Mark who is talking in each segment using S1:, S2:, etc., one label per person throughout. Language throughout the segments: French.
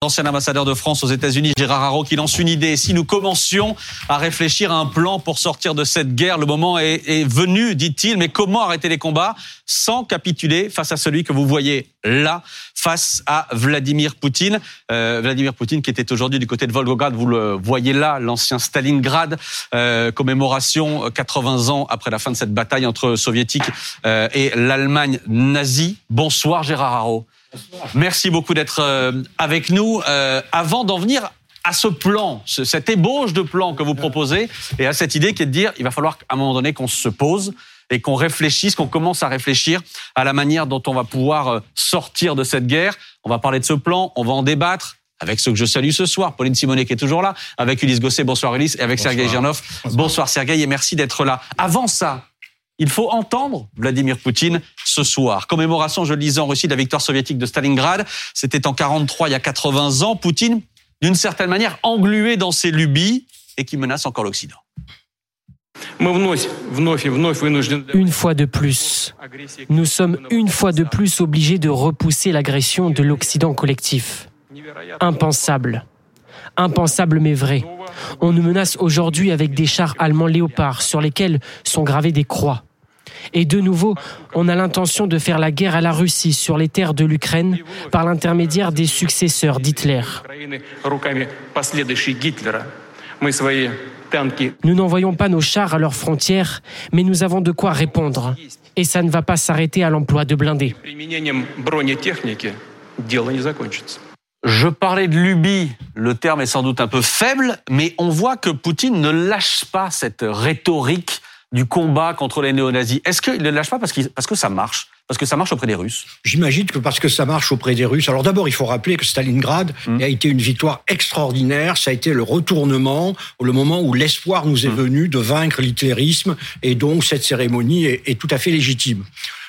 S1: L'ancien ambassadeur de France aux États-Unis, Gérard Haro, qui lance une idée. Si nous commencions à réfléchir à un plan pour sortir de cette guerre, le moment est, venu, dit-il. Mais comment arrêter les combats sans capituler face à celui que vous voyez là, face à Vladimir Poutine? Euh, Vladimir Poutine qui était aujourd'hui du côté de Volgograd, vous le voyez là, l'ancien Stalingrad, euh, commémoration 80 ans après la fin de cette bataille entre soviétiques euh, et l'Allemagne nazie. Bonsoir Gérard Haro. Merci beaucoup d'être euh, avec nous. Euh, avant d'en venir à ce plan, cette ébauche de plan que vous proposez, et à cette idée qui est de dire, il va falloir à un moment donné qu'on se pose et qu'on réfléchisse, qu'on commence à réfléchir à la manière dont on va pouvoir euh, sortir de cette guerre. On va parler de ce plan, on va en débattre avec ceux que je salue ce soir, Pauline Simonet qui est toujours là, avec Ulysse Gosset, bonsoir Ulysse, et avec Sergei Girnov, bonsoir Sergei, et merci d'être là. Avant ça, il faut entendre Vladimir Poutine ce soir. Commémoration, je le disais, en Russie de la victoire soviétique de Stalingrad. C'était en 43, il y a 80 ans. Poutine, d'une certaine manière, englué dans ses lubies et qui menace encore l'Occident.
S2: Une fois de plus, nous sommes une fois de plus obligés de repousser l'agression de l'Occident collectif. Impensable. Impensable mais vrai. On nous menace aujourd'hui avec des chars allemands léopards sur lesquels sont gravées des croix. Et de nouveau, on a l'intention de faire la guerre à la Russie sur les terres de l'Ukraine par l'intermédiaire des successeurs d'Hitler. Nous n'envoyons pas nos chars à leurs frontières, mais nous avons de quoi répondre. Et ça ne va pas s'arrêter à l'emploi de blindés.
S1: Je parlais de lubie, le terme est sans doute un peu faible, mais on voit que Poutine ne lâche pas cette rhétorique du combat contre les néo-nazis. Est-ce qu'il ne lâche pas parce, parce que ça marche parce que ça marche auprès des Russes?
S3: J'imagine que parce que ça marche auprès des Russes. Alors d'abord, il faut rappeler que Stalingrad hum. a été une victoire extraordinaire. Ça a été le retournement, le moment où l'espoir nous est hum. venu de vaincre l'hitlérisme. Et donc, cette cérémonie est, est tout à fait légitime.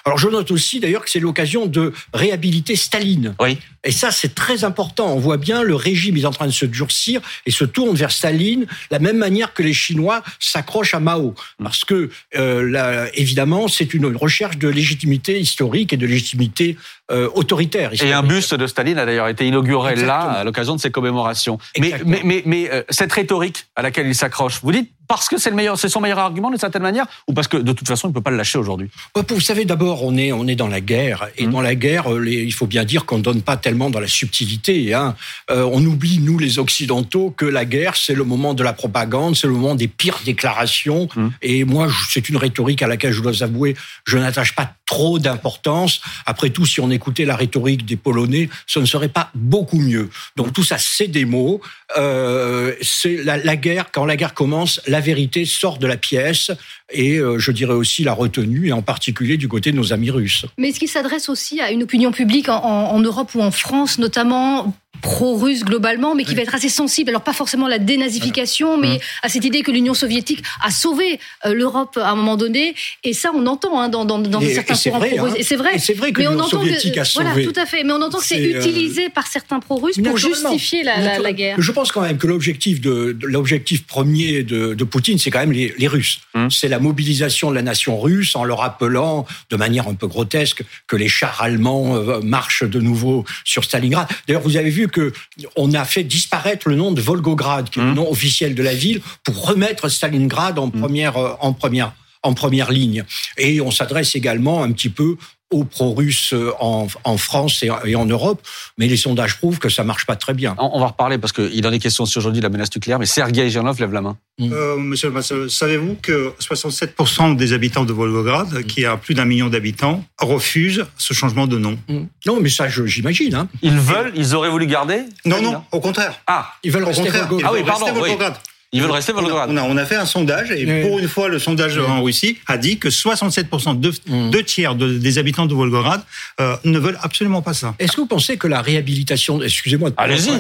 S3: Alors je note aussi d'ailleurs que c'est l'occasion de réhabiliter Staline.
S1: Oui.
S3: Et ça, c'est très important. On voit bien le régime est en train de se durcir et se tourne vers Staline, la même manière que les Chinois s'accrochent à Mao. Parce que, euh, évidemment, c'est une recherche de légitimité historique et de légitimité euh, autoritaire.
S1: Et un buste de Staline a d'ailleurs été inauguré là, à l'occasion de ces commémorations. Mais, mais, mais, mais euh, cette rhétorique à laquelle il s'accroche, vous dites parce que c'est le meilleur, c'est son meilleur argument d'une certaine manière, ou parce que de toute façon il ne peut pas le lâcher aujourd'hui?
S3: Vous savez, d'abord, on est, on est dans la guerre, et mmh. dans la guerre, euh, il faut bien dire qu'on ne donne pas tellement dans la subtilité. Hein. Euh, on oublie, nous les Occidentaux, que la guerre, c'est le moment de la propagande, c'est le moment des pires déclarations. Mmh. Et moi, c'est une rhétorique à laquelle je dois avouer, je n'attache pas trop d'importance. Après tout, si on écoutait la rhétorique des Polonais, ce ne serait pas beaucoup mieux. Donc tout ça, c'est des mots. Euh, c'est la, guerre. Quand la guerre commence, la vérité sort de la pièce et euh, je dirais aussi la retenue, et en particulier du côté de nos amis russes.
S4: Mais est-ce qu'il s'adresse aussi à une opinion publique en Europe ou en France, notamment pro-russe globalement, mais qui va être assez sensible. Alors pas forcément la dénazification, mais mmh. à cette idée que l'Union soviétique a sauvé euh, l'Europe à un moment donné. Et ça, on entend hein, dans, dans, dans certains courants pro-russes.
S3: Et c'est vrai.
S4: c'est
S3: vrai que l'Union soviétique a sauvé.
S4: Voilà, tout à fait. Mais on entend que c'est euh, utilisé par certains pro-russes pour justifier la, la, guerre.
S3: Je pense quand même que l'objectif de, l'objectif premier de, de Poutine, c'est quand même les, les Russes. Mmh. C'est la mobilisation de la nation russe en leur rappelant de manière un peu grotesque que les chars allemands euh, marchent de nouveau sur Stalingrad. D'ailleurs, vous avez vu que on a fait disparaître le nom de Volgograd, qui est le mmh. nom officiel de la ville, pour remettre Stalingrad en mmh. première, euh, en première, en première ligne. Et on s'adresse également un petit peu aux pro-russes euh, en, en, France et en Europe, mais les sondages prouvent que ça marche pas très bien.
S1: On va reparler parce qu'il en est question aujourd'hui de la menace nucléaire, mais Sergei Girnov lève la main.
S5: Mmh. Euh, monsieur le savez-vous que 67% des habitants de Volgograd, mmh. qui a plus d'un million d'habitants, refusent ce changement de nom?
S3: Mmh. Non, mais ça, j'imagine. Hein.
S1: Ils veulent, ils auraient voulu garder?
S5: Non, non, au contraire.
S1: Ah,
S3: ils veulent rester Volgograd.
S1: Ah oui, pardon, Volgograd. Ils veulent rester Volgograd.
S5: On a, on a fait un sondage et pour une fois, le sondage en Russie a dit que 67%, deux, mm. deux tiers des habitants de Volgograd euh, ne veulent absolument pas ça.
S3: Est-ce que vous pensez que la réhabilitation, excusez-moi,
S1: allez-y,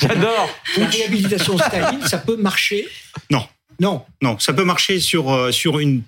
S1: j'adore,
S3: la réhabilitation Staline, ça peut marcher?
S5: Non.
S3: Non.
S5: Non, ça peut marcher sur euh, sur une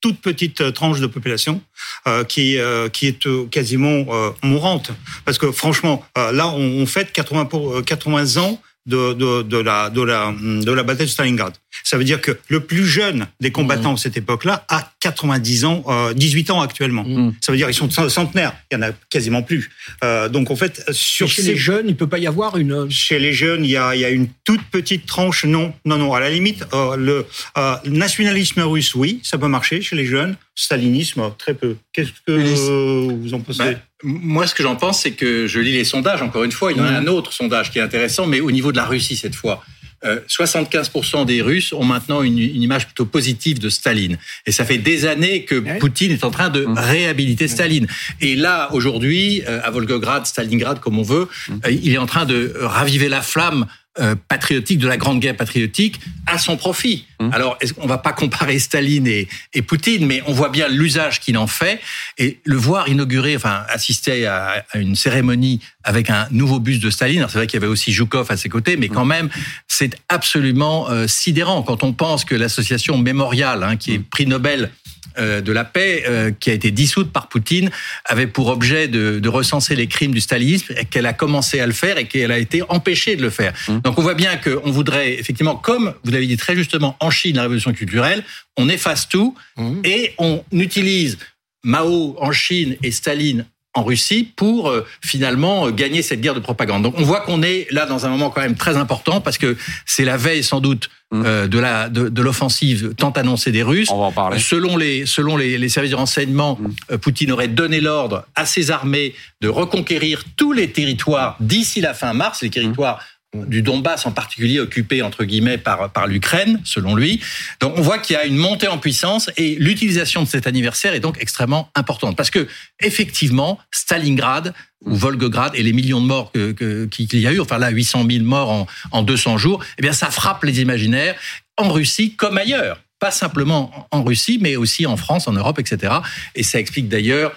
S5: toute petite euh, tranche de population euh, qui euh, qui est euh, quasiment mourante parce que franchement là on, on fête 80 pour 80 ans de, de, de, la, de, la, de la bataille de Stalingrad. Ça veut dire que le plus jeune des combattants de cette époque-là a 90 ans, euh, 18 ans actuellement.
S3: Mm.
S5: Ça veut dire qu'ils sont centenaires. Il y en a quasiment plus. Euh, donc en fait, sur
S3: chez
S5: ces-
S3: les jeunes, il peut pas y avoir une.
S5: chez les jeunes, il y a, il y a une toute petite tranche. Non, non, non. À la limite, euh, le euh, nationalisme russe, oui, ça peut marcher chez les jeunes. Stalinisme, très peu. Qu'est-ce que euh, vous en pensez?
S6: Bah, moi, ce que j'en pense, c'est que je lis les sondages. Encore une fois, il y en a un autre sondage qui est intéressant, mais au niveau de la Russie cette fois. Euh, 75% des Russes ont maintenant une, une image plutôt positive de Staline. Et ça fait des années que
S3: Ouais.
S6: Poutine est en train de réhabiliter Staline. Et là, aujourd'hui, euh, à Volgograd, Stalingrad, comme on veut, euh, il est en train de raviver la flamme euh, patriotique de la Grande Guerre patriotique à son profit. Alors, est-ce qu'on va pas comparer Staline et, et Poutine, mais on voit bien l'usage qu'il en fait. Et le voir inaugurer, enfin assister à, à une cérémonie avec un nouveau buste de Staline. Alors, C'est vrai qu'il y avait aussi Zhukov à ses côtés, mais quand même, c'est absolument euh, sidérant. Quand on pense que l'association Mémorial, hein, qui est prix Nobel de la paix, euh, qui a été dissoute par Poutine, avait pour objet de, de recenser les crimes du stalinisme, et qu'elle a commencé à le faire et qu'elle a été empêchée de le faire. Donc on voit bien qu'on voudrait effectivement, comme vous l'avez dit très justement, en Chine, la révolution culturelle, on efface tout
S3: Mhm.
S6: et on utilise Mao en Chine et Staline en Russie pour euh, finalement euh, gagner cette guerre de propagande. Donc on voit qu'on est là dans un moment quand même très important parce que c'est la veille sans doute
S1: Mhm.
S6: euh, de la de, de l'offensive tant annoncée des Russes.
S1: On va en parler.
S6: Selon les, selon les, les services de renseignement,
S1: Mm.
S6: Poutine aurait donné l'ordre à ses armées de reconquérir tous les territoires d'ici la fin mars, les territoires du Donbass en particulier occupés entre guillemets par par l'Ukraine selon lui. Donc on voit qu'il y a une montée en puissance et l'utilisation de cet anniversaire est donc extrêmement importante parce que effectivement Stalingrad ou Volgograd et les millions de morts que- que- qu'il y a eu, enfin là 800 000 morts en, en 200 jours, eh bien ça frappe les imaginaires en Russie comme ailleurs. Pas simplement en Russie, mais aussi en France, en Europe, etc. Et ça explique d'ailleurs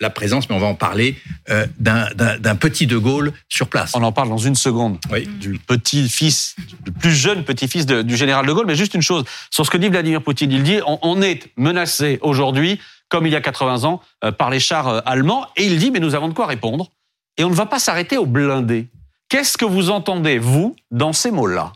S6: la présence, mais on va en parler, euh, d'un- petit De Gaulle sur place.
S1: On en parle dans une seconde.
S6: Oui.
S1: Du petit-fils, du plus jeune petit-fils du général de Gaulle. Mais juste une chose, sur ce que dit Vladimir Poutine, il dit on, on est menacé aujourd'hui, comme il y a 80 ans, euh, par les chars euh, allemands. Et il dit mais nous avons de quoi répondre. Et on ne va pas s'arrêter aux blindés. Qu'est-ce que vous entendez, vous, dans ces mots-là?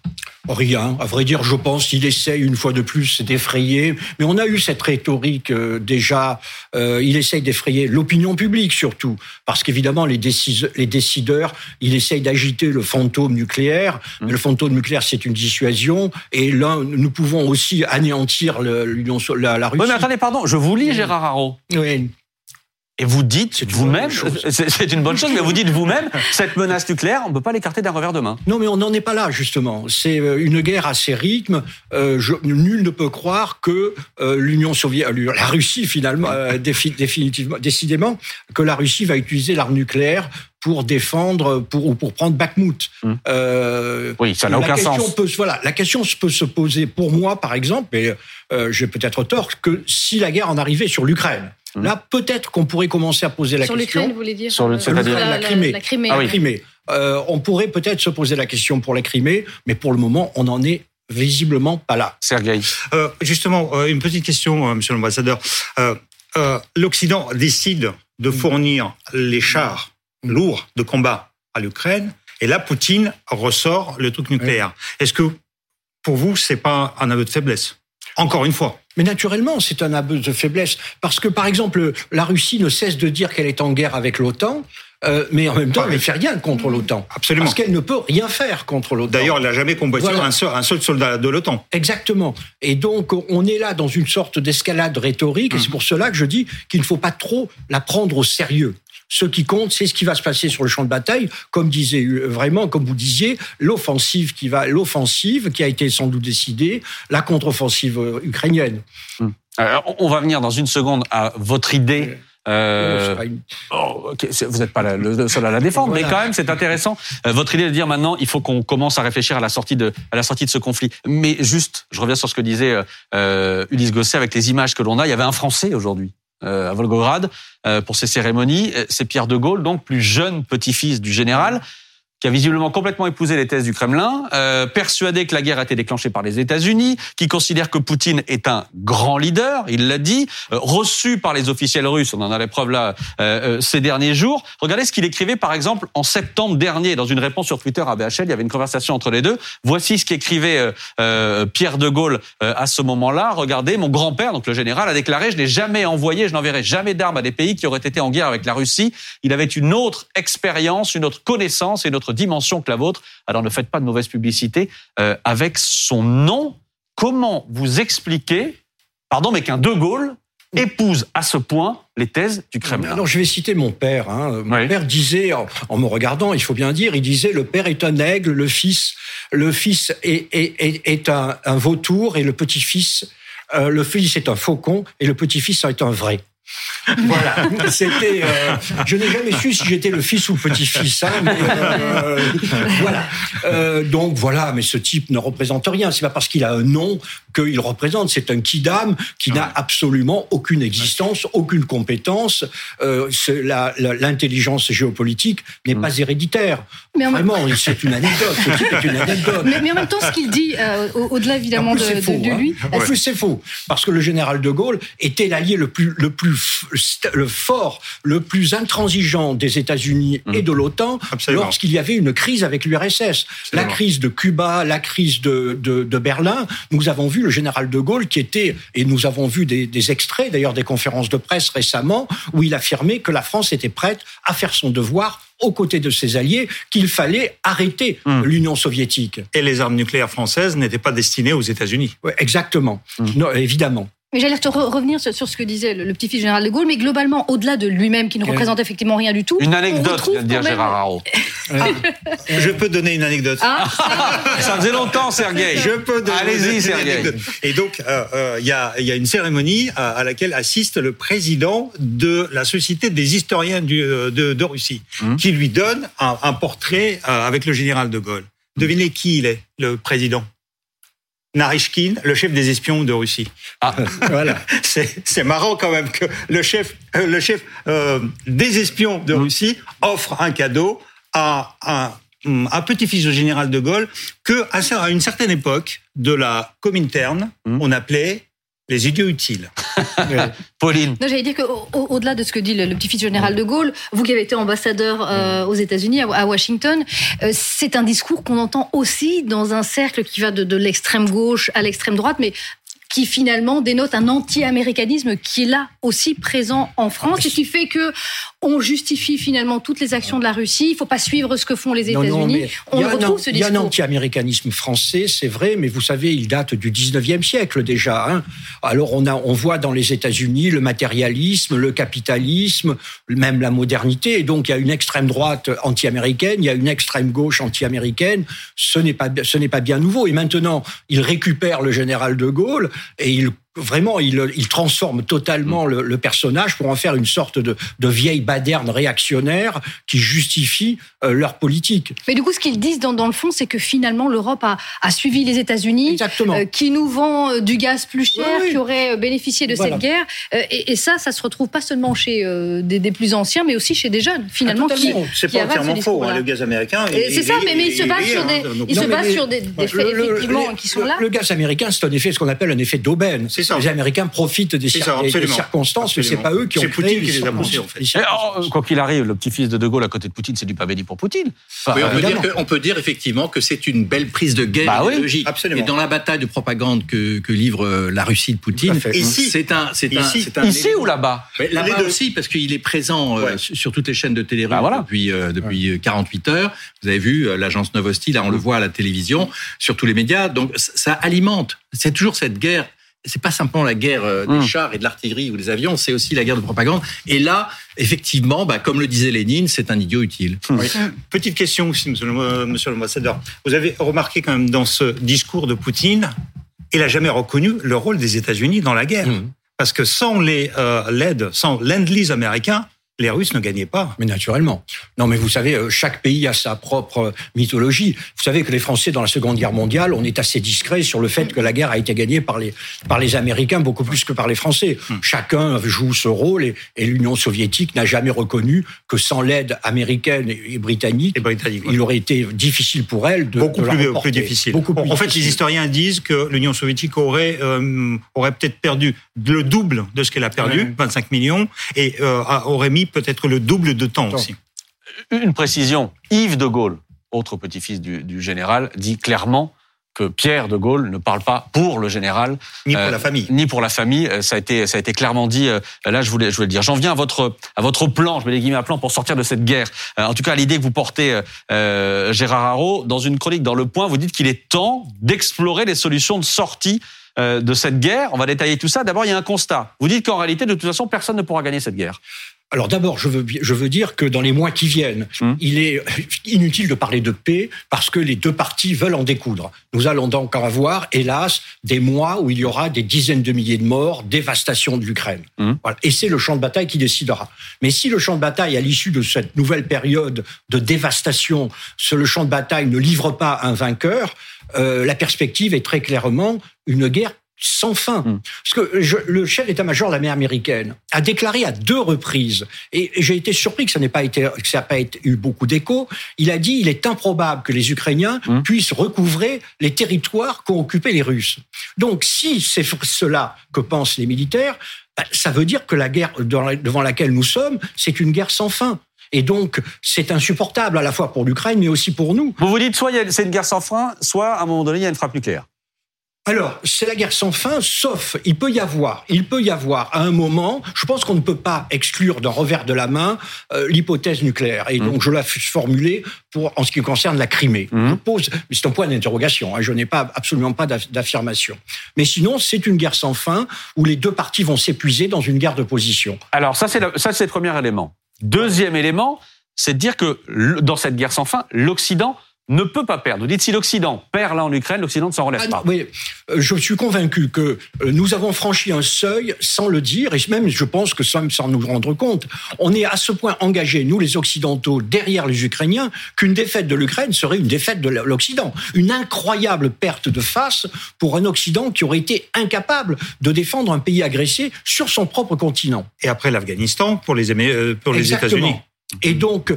S3: Rien. À vrai dire, je pense qu'il essaye une fois de plus d'effrayer. Mais on a eu cette rhétorique euh, déjà. Euh, il essaye d'effrayer l'opinion publique surtout, parce qu'évidemment les, décideurs, il essaye d'agiter le fantôme nucléaire. Mais le fantôme nucléaire, c'est une dissuasion. Et là, nous pouvons aussi anéantir le- la, la Russie.
S1: Oui, mais attendez, pardon, je vous lis Gérard Haro.
S3: Oui.
S1: Et vous dites
S3: C'est une
S1: vous-même,
S3: bonne chose.
S1: c'est une bonne chose, mais vous dites vous-même, cette menace nucléaire, on ne peut pas l'écarter d'un revers de main.
S3: Non, mais on n'en est pas là, justement. C'est euh, une guerre à ses rythmes. Euh, je- nul ne peut croire que euh, l'Union soviétique, la Russie, finalement, euh, défi- définitivement, décidément, que la Russie va utiliser l'arme nucléaire pour défendre pour, ou pour prendre Bakhmut.
S1: Hum.
S3: Euh,
S1: Oui, ça n'a aucun
S3: question
S1: sens.
S3: Peut, voilà, la question peut se poser pour moi, par exemple, mais euh, j'ai peut-être tort, que si la guerre en arrivait sur l'Ukraine,
S1: Hum.
S3: là, peut-être qu'on pourrait commencer à poser la
S4: Sur
S3: question.
S4: l'Ukraine, vous voulez dire
S1: Sur le-
S4: euh,
S3: la Crimée.
S4: La Crimée.
S1: Ah oui.
S3: la Crimée. Euh, on pourrait peut-être se poser la question pour la Crimée, mais pour le moment, on n'en est visiblement pas là.
S1: Sergueï.
S5: Euh, justement, euh, une petite question, euh, Monsieur l'ambassadeur. Euh, euh, L'Occident décide de fournir les chars lourds de combat à l'Ukraine, et là, Poutine ressort le truc nucléaire. Est-ce que, pour vous, c'est pas un aveu de faiblesse? Encore une fois.
S3: Mais naturellement, c'est un aveu de faiblesse, parce que par exemple, la Russie ne cesse de dire qu'elle est en guerre avec l'OTAN, euh, mais en même temps, elle ne fait rien contre l'OTAN.
S5: Absolument.
S3: Parce qu'elle ne peut rien faire contre l'OTAN.
S5: D'ailleurs, elle n'a jamais combattu
S3: Voilà.
S5: un, seul, un seul soldat de l'OTAN.
S3: Exactement. Et donc, on est là dans une sorte d'escalade rhétorique, et c'est pour cela que je dis qu'il ne faut pas trop la prendre au sérieux. Ce qui compte, c'est ce qui va se passer sur le champ de bataille, comme disait euh, vraiment, comme vous disiez, l'offensive qui va, l'offensive qui a été sans doute décidée, la contre-offensive euh, ukrainienne.
S1: Euh, on- on va venir dans une seconde à votre idée. euh,
S3: une-
S1: Oh, vous n'êtes pas le seul à la défendre,
S3: Voilà.
S1: mais quand même, c'est intéressant. Euh, votre idée de dire maintenant, il faut qu'on commence à réfléchir à la sortie de, à la sortie de ce conflit. Mais juste, je reviens sur ce que disait euh, Ulysse Gosset avec les images que l'on a. Il y avait un Français aujourd'hui à Volgograd euh, pour ces cérémonies. Euh, C'est Pierre de Gaulle, donc plus jeune petit-fils du général. Qui a visiblement complètement épousé les thèses du Kremlin, euh, persuadé que la guerre a été déclenchée par les États-Unis, qui considère que Poutine est un grand leader, il l'a dit, euh, reçu par les officiels russes, on en a la preuve là euh, euh, ces derniers jours. Regardez ce qu'il écrivait par exemple en septembre dernier dans une réponse sur Twitter à BHL, il y avait une conversation entre les deux. Voici ce qu'écrivait euh, Pierre de Gaulle à ce moment-là. Regardez, mon grand-père, donc le général, a déclaré, je n'ai jamais envoyé, je n'enverrai jamais d'armes à des pays qui auraient été en guerre avec la Russie. Il avait une autre expérience, une autre connaissance et une autre dimension que la vôtre. Alors ne faites pas de mauvaise publicité euh, avec son nom. Comment vous expliquez, pardon, mais qu'un De Gaulle épouse à ce point les thèses du Kremlin.
S3: Alors, je vais citer mon père. Hein. Mon père disait, en, me regardant, il faut bien dire, il disait le père est un aigle, le fils, le fils est, est, est, un, un, vautour et le petit-fils, euh, le fils est un faucon et le petit-fils est un vrai. Voilà, c'était. Euh, je n'ai jamais su si j'étais le fils ou le petit-fils, hein, mais euh, voilà. Euh, donc voilà, mais ce type ne représente rien. C'est pas parce qu'il a un nom qu'il représente. C'est un kidam qui n'a absolument aucune existence, aucune compétence. L'intelligence géopolitique n'est pas héréditaire. Mais Vraiment, c'est une anecdote. Ce type est une anecdote.
S4: Mais, mais en même temps, ce qu'il dit, au-delà évidemment de, de, de, lui.
S3: Hein. En plus, c'est faux, parce que le général de Gaulle était l'allié le plus le plus le fort, le plus intransigeant des États-Unis et de l'OTAN lorsqu'il y avait une crise avec l'URSS. La crise de Cuba, la crise de, de, de, Berlin, nous avons vu le général de Gaulle qui était, et nous avons vu des, des extraits d'ailleurs des conférences de presse récemment, où il affirmait que la France était prête à faire son devoir aux côtés de ses alliés qu'il fallait arrêter mmh. l'Union soviétique.
S5: Et les armes nucléaires françaises n'étaient pas destinées aux États-Unis.
S3: Ouais, exactement, mmh. non, évidemment.
S4: Mais j'allais te re revenir sur ce que disait le, petit-fils général de Gaulle, mais globalement, au-delà de lui-même, qui ne représente effectivement rien du tout.
S1: Une anecdote, vient de dire Gérard Haro.
S5: Ah. Je peux donner une anecdote.
S1: Ah, ça faisait longtemps, Sergueï.
S5: Je peux donner
S1: Allez-y, Sergueï.
S5: Et donc, il euh, euh, y, a, y, a, une cérémonie à, à, laquelle assiste le président de la Société des historiens du, euh, de, de, Russie, mmh. qui lui donne un, un portrait euh, avec le général de Gaulle. Devinez qui il est, le président? Narishkin, le chef des espions de Russie. Ah, voilà. C'est marrant quand même que le chef, euh, le chef euh, des espions de Russie offre un cadeau à un, un petit-fils du général de Gaulle que à une certaine époque de la Comintern, mmh. on appelait les idiots utiles.
S1: Pauline.
S4: J'allais dire qu'au-delà de ce que dit le, le petit-fils général de Gaulle, vous qui avez été ambassadeur euh, aux États-Unis, à, à, Washington, euh, c'est un discours qu'on entend aussi dans un cercle qui va de, de l'extrême gauche à l'extrême droite, mais qui finalement dénote un anti-américanisme qui est là aussi présent en France et qui fait que on justifie finalement toutes les actions de la Russie. Il ne faut pas suivre ce que font les États-Unis. On retrouve ce discours.
S3: Il y a un anti-américanisme français, c'est vrai, mais vous savez, il date du 19e siècle déjà. Hein. Alors on, a, on voit dans les États-Unis le matérialisme, le capitalisme, même la modernité. Et donc il y a une extrême droite anti-américaine, il y a une extrême gauche anti-américaine. Ce n'est pas, ce n'est pas bien nouveau. Et maintenant, il récupère le général de Gaulle et il vraiment, il, il, transforme totalement le, le, personnage pour en faire une sorte de, de vieille baderne réactionnaire qui justifie euh, leur politique.
S4: Mais du coup, ce qu'ils disent dans, dans, le fond, c'est que finalement, l'Europe a, a, suivi les États-Unis, euh, qui nous vend euh, du gaz plus cher, oui, oui. qui aurait bénéficié de voilà. cette guerre. Euh, et, et, ça, ça se retrouve pas seulement chez euh, des, des, plus anciens, mais aussi chez des jeunes, finalement.
S5: Ah, c'est pas entièrement faux, hein, le gaz américain.
S4: C'est ça, mais, mais il se base sur des, hein, il se base sur des, des faits, le, effectivement, qui sont là.
S3: Le gaz américain, c'est un effet, ce qu'on appelle un effet d'aubaine. Les Américains profitent des,
S5: ça,
S3: des circonstances, mais c'est pas eux qui ont
S5: créé Poutine qui les a poussés, en fait.
S1: Oh, quoi qu'il arrive, le petit-fils de De Gaulle à côté de Poutine, c'est du pas béni pour Poutine.
S6: Enfin, oui, on, peut dire que, on, peut dire effectivement que c'est une belle prise de guerre
S1: bah
S6: idéologique.
S5: Oui, absolument.
S6: Et dans la bataille de propagande que, que livre euh, la Russie de Poutine, c'est un, c'est un,
S1: ici, un, ici ou là-bas
S6: Là-bas aussi, parce qu'il est présent euh, ouais. sur toutes les chaînes de télé bah, voilà. depuis euh, depuis ouais. 48 heures. Vous avez vu l'agence Novosti, là on le voit à la télévision, sur tous les médias. Donc ça alimente. C'est toujours cette guerre c'est pas simplement la guerre euh, des mmh. chars et de l'artillerie ou des avions, c'est aussi la guerre de propagande. Et là, effectivement, bah, comme le disait Lénine, c'est un idiot utile.
S5: Oui. Petite question aussi, monsieur, l'ambassadeur. Vous avez remarqué quand même dans ce discours de Poutine, il a jamais reconnu le rôle des États-Unis dans la guerre. Mmh. Parce que sans les euh, l'aide, sans l'end-lease américain, les Russes ne gagnaient pas.
S3: Mais naturellement. Non, mais vous savez, euh, chaque pays a sa propre mythologie. Vous savez que les Français, dans la Seconde Guerre mondiale, on est assez discret sur le fait que la guerre a été gagnée par les, par les Américains beaucoup plus que par les Français. Hmm. Chacun joue ce rôle et, l'Union soviétique n'a jamais reconnu que sans l'aide américaine et britannique,
S5: et britannique
S3: il aurait été difficile pour elle de
S5: beaucoup
S3: plus,
S5: plus, difficile. Beaucoup plus en fait, les historiens disent que l'Union soviétique aurait euh, aurait peut-être perdu le double de ce qu'elle a perdu, 25 millions, et euh, aurait mis peut-être le double de temps aussi.
S1: Une précision, Yves de Gaulle, autre petit-fils du, général, dit clairement que Pierre de Gaulle ne parle pas pour le général,
S5: ni pour euh, la famille,
S1: ni pour la famille. Euh, ça a été, ça a été clairement dit. là, je voulais, je voulais le dire. J'en viens à votre, à votre plan. Je mets les guillemets à plan pour sortir de cette guerre. en tout cas, l'idée que vous portez, Gérard Haro, dans une chronique dans Le Point, vous dites qu'il est temps d'explorer les solutions de sortie de cette guerre. On va détailler tout ça. D'abord, il y a un constat. Vous dites qu'en réalité, de toute façon, personne ne pourra gagner cette guerre.
S3: Alors d'abord, je veux, je veux dire que dans les mois qui viennent, hum. il est inutile de parler de paix parce que les deux parties veulent en découdre. Nous allons donc avoir, hélas, des mois où il y aura des dizaines de milliers de morts, dévastation de l'Ukraine. Hum. Voilà. Et c'est le champ de bataille qui décidera. Mais si le champ de bataille, à l'issue de cette nouvelle période de dévastation, le champ de bataille ne livre pas un vainqueur, euh, la perspective est très clairement une guerre sans fin. Hmm. Parce que le chef d'état-major de l'armée américaine a déclaré à deux reprises, et j'ai été surpris que ça n'ait pas été, que ça n'a pas eu beaucoup d'écho. Il a dit il est improbable que les Ukrainiens hmm. puissent recouvrer les territoires qu'ont occupés les Russes. Donc, si c'est cela que pensent les militaires, bah, ça veut dire que la guerre devant laquelle nous sommes, c'est une guerre sans fin. Et donc, c'est insupportable à la fois pour l'Ukraine, mais aussi pour nous.
S1: Vous vous dites, soit c'est une guerre sans fin, soit à un moment donné, il y a une frappe nucléaire.
S3: Alors, c'est la guerre sans fin, sauf il peut y avoir, il peut y avoir à un moment, je pense qu'on ne peut pas exclure d'un revers de la main euh, l'hypothèse nucléaire. Et donc, mmh. je l'ai formulée pour en ce qui concerne la Crimée. Mmh. Je pose, c'est un point d'interrogation. Hein, je n'ai pas absolument pas d'affirmation. Mais sinon, c'est une guerre sans fin où les deux parties vont s'épuiser dans une guerre de position.
S1: Alors, ça c'est ça c'est le premier élément. Deuxième élément, c'est de dire que dans cette guerre sans fin, l'Occident ne peut pas perdre. Vous dites si l'Occident perd là en Ukraine, l'Occident ne s'en relève ah pas.
S3: Oui, euh, je suis convaincu que euh, nous avons franchi un seuil sans le dire, et même je pense que sans, sans nous rendre compte. On est à ce point engagés, nous les Occidentaux, derrière les Ukrainiens, qu'une défaite de l'Ukraine serait une défaite de l'Occident. Une incroyable perte de face pour un Occident qui aurait été incapable de défendre un pays agressé sur son propre continent.
S5: Et après l'Afghanistan, pour les, euh, pour les États-Unis.
S3: Et donc,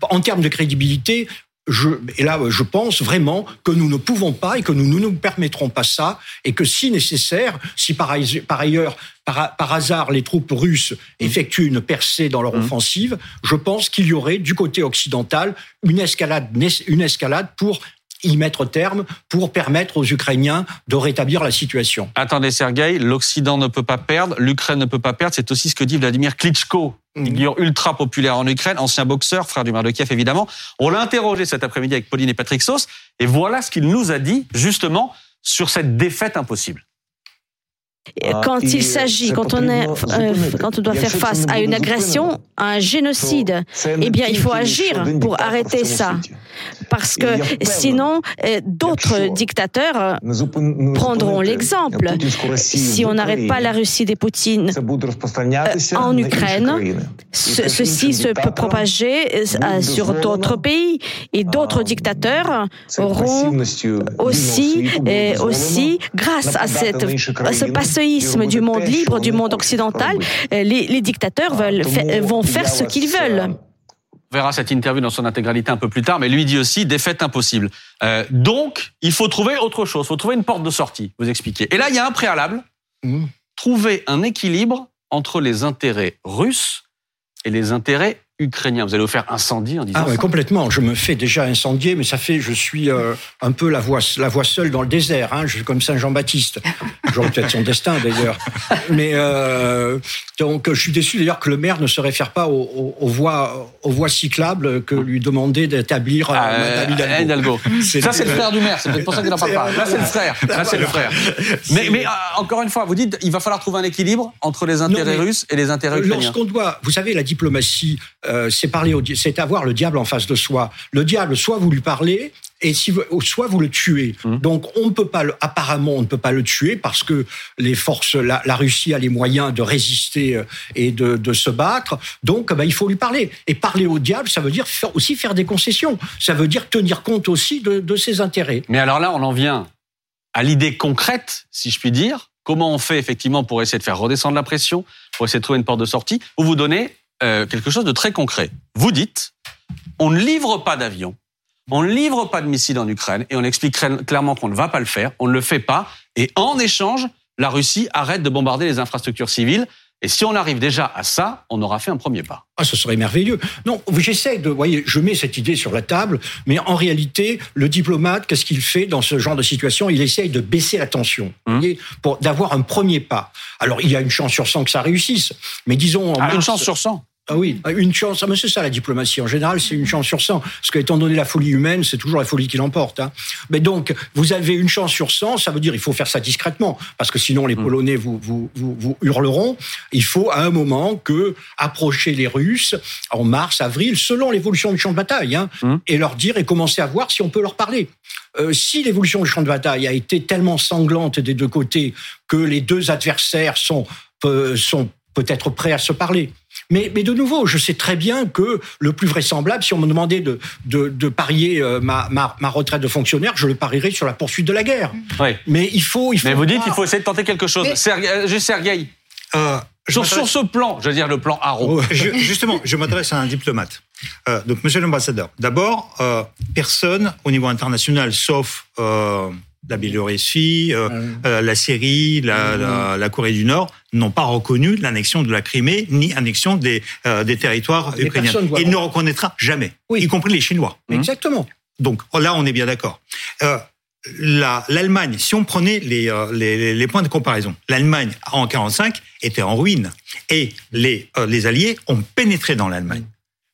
S3: en termes de crédibilité, je, et là, je pense vraiment que nous ne pouvons pas et que nous ne nous permettrons pas ça, et que si nécessaire, si par, ailleurs, par, hasard, les troupes russes effectuent une percée dans leur mmh. offensive, je pense qu'il y aurait du côté occidental une escalade, une escalade pour y mettre terme pour permettre aux Ukrainiens de rétablir la situation.
S1: Attendez, Sergueï, l'Occident ne peut pas perdre, l'Ukraine ne peut pas perdre. C'est aussi ce que dit Vladimir Klitschko, figure mhm. ultra populaire en Ukraine, ancien boxeur, frère du maire de Kiev évidemment. On l'a interrogé cet après-midi avec Pauline et Patrick Sauce, et voilà ce qu'il nous a dit justement sur cette défaite impossible.
S7: Ah, quand il s'agit, quand on est, euh, quand on doit faire face à une agression, à un génocide, eh bien, il faut agir pour arrêter ça. Parce que sinon, euh, d'autres dictateurs prendront l'exemple. Si on n'arrête pas la Russie des Poutine euh, en Ukraine, ceci se peut propager sur d'autres pays. Et d'autres dictateurs auront aussi, aussi, grâce à, cette, à ce passé du monde libre, du monde occidental, euh, les, dictateurs veulent, vont faire ce qu'ils veulent.
S1: On verra cette interview dans son intégralité un peu plus tard, mais lui dit aussi défaite impossible. Euh, donc, il faut trouver autre chose, il faut trouver une porte de sortie, vous expliquez. Et là, il y a un préalable, mmh. trouver un équilibre entre les intérêts russes et les intérêts ukrainien. Vous allez vous faire incendier en disant
S3: Ah oui, complètement. Je me fais déjà incendier, mais ça fait, je suis euh, un peu la voix, la voix seule dans le désert. Hein. Je suis comme Saint Jean-Baptiste. J'aurais peut-être son destin d'ailleurs. Mais euh, donc, je suis déçu d'ailleurs que le maire ne se réfère pas aux, voies, aux voies cyclables que lui demandait d'établir
S1: ah, euh, Hidalgo. Ça, c'est le frère du maire. C'est peut-être pour ça qu'il n'en parle pas. Là, c'est le frère. Là, c'est le frère. Mais, mais encore une fois, vous dites, il va falloir trouver un équilibre entre les intérêts russes et les intérêts ukrainiens.
S3: Lorsqu'on doit, vous savez, la diplomatie euh, c'est parler, c'est avoir le diable en face de soi. Le diable, soit vous lui parlez et si soit vous le tuez. Mmh. Donc on ne peut pas, le, apparemment, on ne peut pas le tuer parce que les forces, la, Russie a les moyens de résister euh, et de, de se battre. Donc bah, il faut lui parler. Et parler au diable, ça veut dire aussi faire des concessions. Ça veut dire tenir compte aussi de, de ses intérêts.
S1: Mais alors là, on en vient à l'idée concrète, si je puis dire. Comment on fait effectivement pour essayer de faire redescendre la pression, pour essayer de trouver une porte de sortie Vous vous donnez euh, quelque chose de très concret. Vous dites, on ne livre pas d'avions on ne livre pas de missiles en Ukraine et on explique clairement qu'on ne va pas le faire, on ne le fait pas. Et en échange, la Russie arrête de bombarder les infrastructures civiles. Et si on arrive déjà à ça, on aura fait un premier pas.
S3: Ah, ce serait merveilleux. Non, j'essaie de, voyez, je mets cette idée sur la table, mais en réalité, le diplomate, qu'est-ce qu'il fait dans ce genre de situation? Il essaye de baisser la tension, hum. pour d'avoir un premier pas. Alors, il y a une chance sur 100 que ça réussisse, mais disons en
S1: ah, une chance sur 100
S3: ah oui, une chance. Ah, mais c'est ça la diplomatie. En général, c'est une chance sur 100. Parce qu'étant donné la folie humaine, c'est toujours la folie qui l'emporte. Hein. Mais donc, vous avez une chance sur 100, ça veut dire il faut faire ça discrètement. Parce que sinon, les mm. Polonais vous, vous, vous, vous hurleront. Il faut à un moment que approcher les Russes en mars, avril, selon l'évolution du champ de bataille, hein, mm. et leur dire et commencer à voir si on peut leur parler. Euh, si l'évolution du champ de bataille a été tellement sanglante des deux côtés que les deux adversaires sont, euh, sont peut-être prêts à se parler. Mais, mais de nouveau, je sais très bien que le plus vraisemblable, si on me demandait de, de, de parier euh, ma, ma, ma, retraite de fonctionnaire, je le parierais sur la poursuite de la guerre.
S1: Oui.
S3: Mais il faut, il faut.
S1: Mais vous dites qu'il faut essayer de tenter quelque chose. Mais... Juste Sergueï. Euh, sur, sur, ce plan, je veux dire le plan Haro.
S5: justement, je m'adresse à un diplomate. Euh, donc, monsieur l'ambassadeur, d'abord, euh, personne au niveau international, sauf euh, la Biélorussie, euh, euh, la Syrie, la, la, Corée du Nord n'ont pas reconnu l'annexion de la Crimée ni annexion des, euh, des territoires ukrainiens. Il ne reconnaîtra jamais, y compris les Chinois.
S3: Exactement.
S5: Donc là, on est bien d'accord. L'Allemagne, si on prenait les, les, les points de comparaison, l'Allemagne en 45 était en ruine et les, les Alliés ont pénétré dans l'Allemagne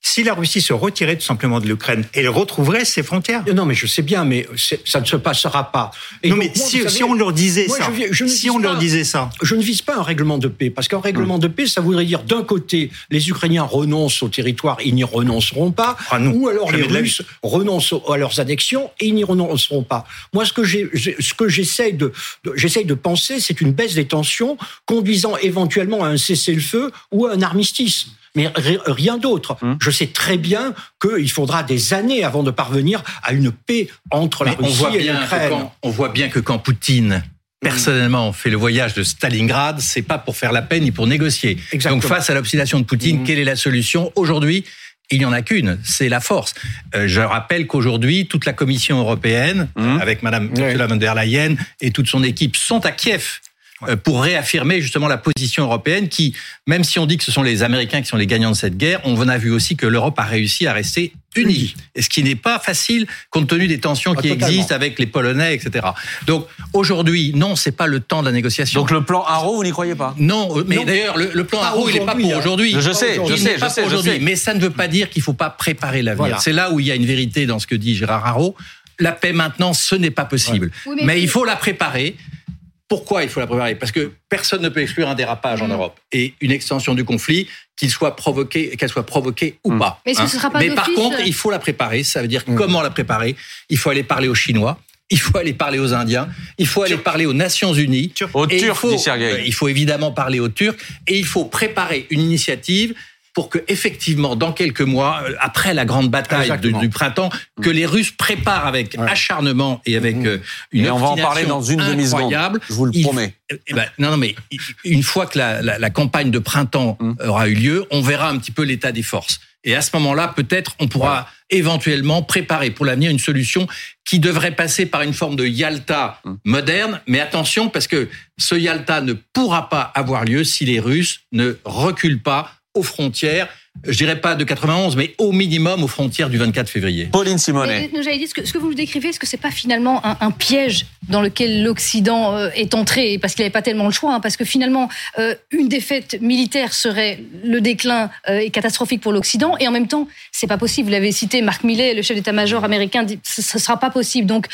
S5: si la Russie se retirait tout simplement de l'Ukraine, elle retrouverait ses frontières.
S3: Non, mais je sais bien, mais ça ne se passera pas.
S5: non, mais si, on leur disait ça, si on leur disait ça,
S3: je ne vise pas un règlement de paix, parce qu'un règlement de paix, ça voudrait dire d'un côté, les Ukrainiens renoncent au territoire, ils n'y renonceront pas, ah ou alors les Russes renoncent à leurs annexions et ils n'y renonceront pas. Moi, ce que j'ai, ce que j'essaye de, de j'essaye de penser, c'est une baisse des tensions conduisant éventuellement à un cessez-le-feu ou à un armistice mais rien d'autre. Hum. Je sais très bien qu'il faudra des années avant de parvenir à une paix entre la Russie et l'Ukraine.
S6: On voit bien que quand Poutine personnellement fait le voyage de Stalingrad, c'est pas pour faire la peine ni pour négocier. Donc face à l'obstination de Poutine, hum. quelle est la solution? Aujourd'hui il n'y en a qu'une, c'est la force. Euh, je rappelle qu'aujourd'hui, toute la Commission européenne, hum. avec Madame Ursula von der Leyen et toute son équipe, sont à Kiev euh, pour réaffirmer justement la position européenne qui, même si on dit que ce sont les Américains qui sont les gagnants de cette guerre, on a vu aussi que l'Europe a réussi à rester unie. Et ce qui n'est pas facile compte tenu des tensions qui existent avec les Polonais, etc. Donc aujourd'hui, non, c'est pas le temps de la négociation.
S1: Donc le plan Haro, vous n'y croyez pas?
S6: Non, euh, mais d'ailleurs le, plan Haro, il n'est pas pour hein. aujourd'hui.
S1: Je sais, je sais, je sais, je sais.
S6: Mais ça ne veut pas dire qu'il faut pas préparer l'avenir. C'est là où il y a une vérité dans ce que dit Gérard Haro. La paix maintenant, ce n'est pas possible. mais il faut la préparer. Pourquoi il faut la préparer? Parce que personne ne peut exclure un dérapage en mm. Europe et une extension du conflit, qu'il soit provoqué, qu'elle soit provoquée ou mm. pas.
S4: Mais, ce sera pas
S6: Mais par contre, il faut la préparer. Ça veut dire mm. comment la préparer? Il faut aller parler aux Chinois. Il faut aller parler aux Indiens, il faut aller parler aux Nations Unies,
S1: aux Turcs, il faut,
S6: euh, il faut évidemment parler aux Turcs, et il faut préparer une initiative pour que effectivement dans quelques mois euh, après la grande bataille du, printemps que les Russes préparent avec acharnement et avec mmh. euh, une et on va en parler dans une demi seconde
S1: je vous le promets.
S6: eh ben, non non mais une fois que la, la, la campagne de printemps mmh. aura eu lieu on verra un petit peu l'état des forces. Et à ce moment-là peut-être on pourra éventuellement préparer pour l'avenir une solution qui devrait passer par une forme de Yalta mmh. moderne. Mais attention parce que ce Yalta ne pourra pas avoir lieu si les Russes ne reculent pas aux frontières je dirais pas de 91, mais au minimum aux frontières du 24 février.
S1: Pauline Simonet.
S4: Dire, ce que, ce que vous décrivez, est-ce que c'est pas finalement un, un piège dans lequel l'Occident euh, est entré, parce qu'il n'avait pas tellement le choix, hein, parce que finalement, euh, une défaite militaire serait le déclin euh, est catastrophique pour l'Occident, et en même temps, c'est pas possible. Vous l'avez cité, Marc Millet, le chef d'état-major américain, dit ce, ce sera pas possible. Donc,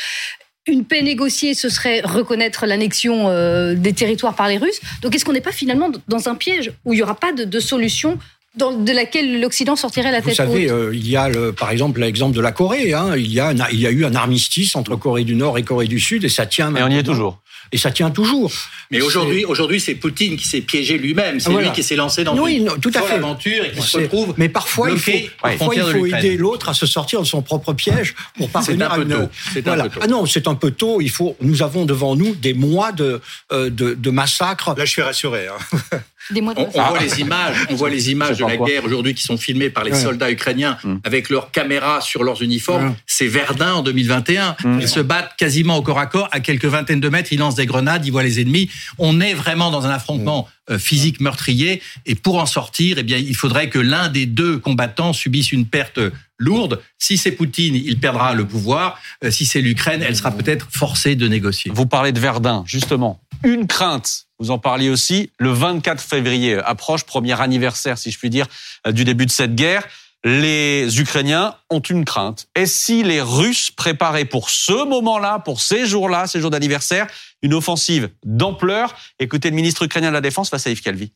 S4: une paix négociée, ce serait reconnaître l'annexion euh, des territoires par les Russes. Donc est-ce qu'on n'est pas finalement dans un piège où il n'y aura pas de, solution dans, de laquelle l'Occident sortirait la tête
S3: Vous savez, euh, il y a le, par exemple l'exemple de la Corée. Hein. Il, y a il y a eu un armistice entre Corée du Nord et Corée du Sud et ça tient.
S1: Et on y est toujours.
S3: Et ça tient toujours.
S6: Mais aujourd'hui, aujourd'hui, c'est Poutine qui s'est piégé lui-même. C'est lui qui s'est lancé dans
S3: oui,
S6: une
S3: tout à fait.
S6: aventure et qui se retrouve.
S3: Mais parfois, il faut, parfois, il faut aider l'autre à se sortir de son propre piège pour parvenir
S6: à
S3: une.
S6: Voilà.
S3: Ah non, c'est un peu tôt. Il faut. Nous avons devant nous des mois de euh, de, de massacres.
S5: Là, je suis rassuré. Hein.
S6: Des mois de on, on voit les images, on voit les images de la guerre aujourd'hui qui sont filmées par les ouais. soldats ukrainiens mmh. avec leurs caméras sur leurs uniformes. Mmh. C'est Verdun en 2021. Mmh. Ils se battent quasiment au corps à corps. À quelques vingtaines de mètres, ils des grenades, ils voient les ennemis. On est vraiment dans un affrontement euh, physique meurtrier. Et pour en sortir, eh bien, il faudrait que l'un des deux combattants subisse une perte lourde. Si c'est Poutine, il perdra le pouvoir. Euh, si c'est l'Ukraine, elle sera peut-être forcée de négocier.
S1: Vous parlez de Verdun, justement. Une crainte, vous en parliez aussi, le 24 février approche, premier anniversaire, si je puis dire, euh, du début de cette guerre. Les Ukrainiens ont une crainte. Et si les Russes préparaient pour ce moment-là, pour ces jours-là, ces jours d'anniversaire, une offensive d'ampleur? Écoutez le ministre ukrainien de la Défense, Vassaïv Kalvi.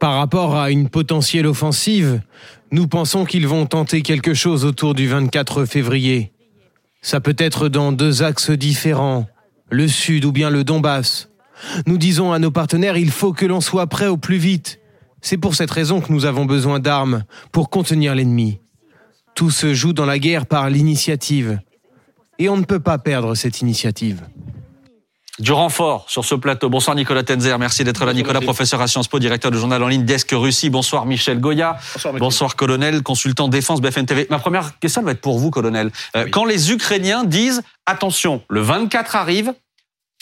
S8: Par rapport à une potentielle offensive, nous pensons qu'ils vont tenter quelque chose autour du 24 février. Ça peut être dans deux axes différents, le Sud ou bien le Donbass. Nous disons à nos partenaires, il faut que l'on soit prêt au plus vite. C'est pour cette raison que nous avons besoin d'armes pour contenir l'ennemi. Tout se joue dans la guerre par l'initiative. Et on ne peut pas perdre cette initiative.
S1: Du renfort sur ce plateau. Bonsoir Nicolas Tenzer, merci d'être là. Nicolas, professeur à Sciences Po, directeur du journal en ligne Desk Russie. Bonsoir Michel Goya. Bonsoir, Bonsoir colonel, consultant défense BFM TV. Ma première question va être pour vous, colonel. Euh, oui. Quand les Ukrainiens disent attention, le 24 arrive,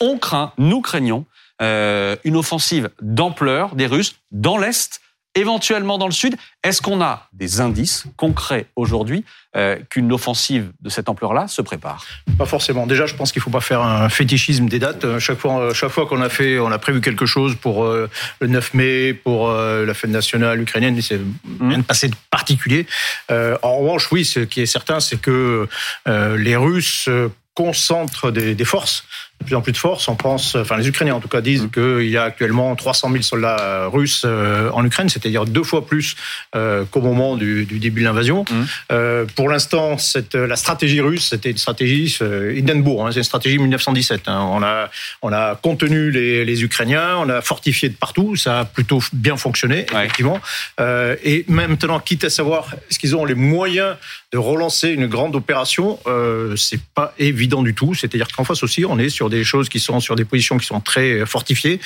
S1: on craint, nous craignons euh, une offensive d'ampleur des Russes dans l'Est, éventuellement dans le Sud. Est-ce qu'on a des indices concrets aujourd'hui euh, qu'une offensive de cette ampleur-là se prépare?
S9: Pas forcément. Déjà, je pense qu'il ne faut pas faire un fétichisme des dates. Chaque fois, chaque fois qu'on a fait, on a prévu quelque chose pour euh, le 9 mai, pour euh, la fête nationale ukrainienne, c'est mmh. rien de passé de particulier. Euh, en revanche, oui, ce qui est certain, c'est que euh, les Russes concentrent des, des forces de plus en plus de force. On pense, enfin les Ukrainiens en tout cas disent mmh. qu'il y a actuellement 300 000 soldats russes euh, en Ukraine, c'est-à-dire deux fois plus euh, qu'au moment du, du, début de l'invasion. Euh, pour l'instant, la stratégie russe, c'était une stratégie euh, Hindenburg, hein, c'est une stratégie 1917. Hein. On a on a contenu les, les, Ukrainiens, on a fortifié de partout, ça a plutôt bien fonctionné ouais. effectivement. Euh, et maintenant, quitte à savoir est-ce qu'ils ont les moyens de relancer une grande opération, euh, c'est pas évident du tout. C'est-à-dire qu'en face aussi, on est sur des choses qui sont sur des positions qui sont très fortifiées.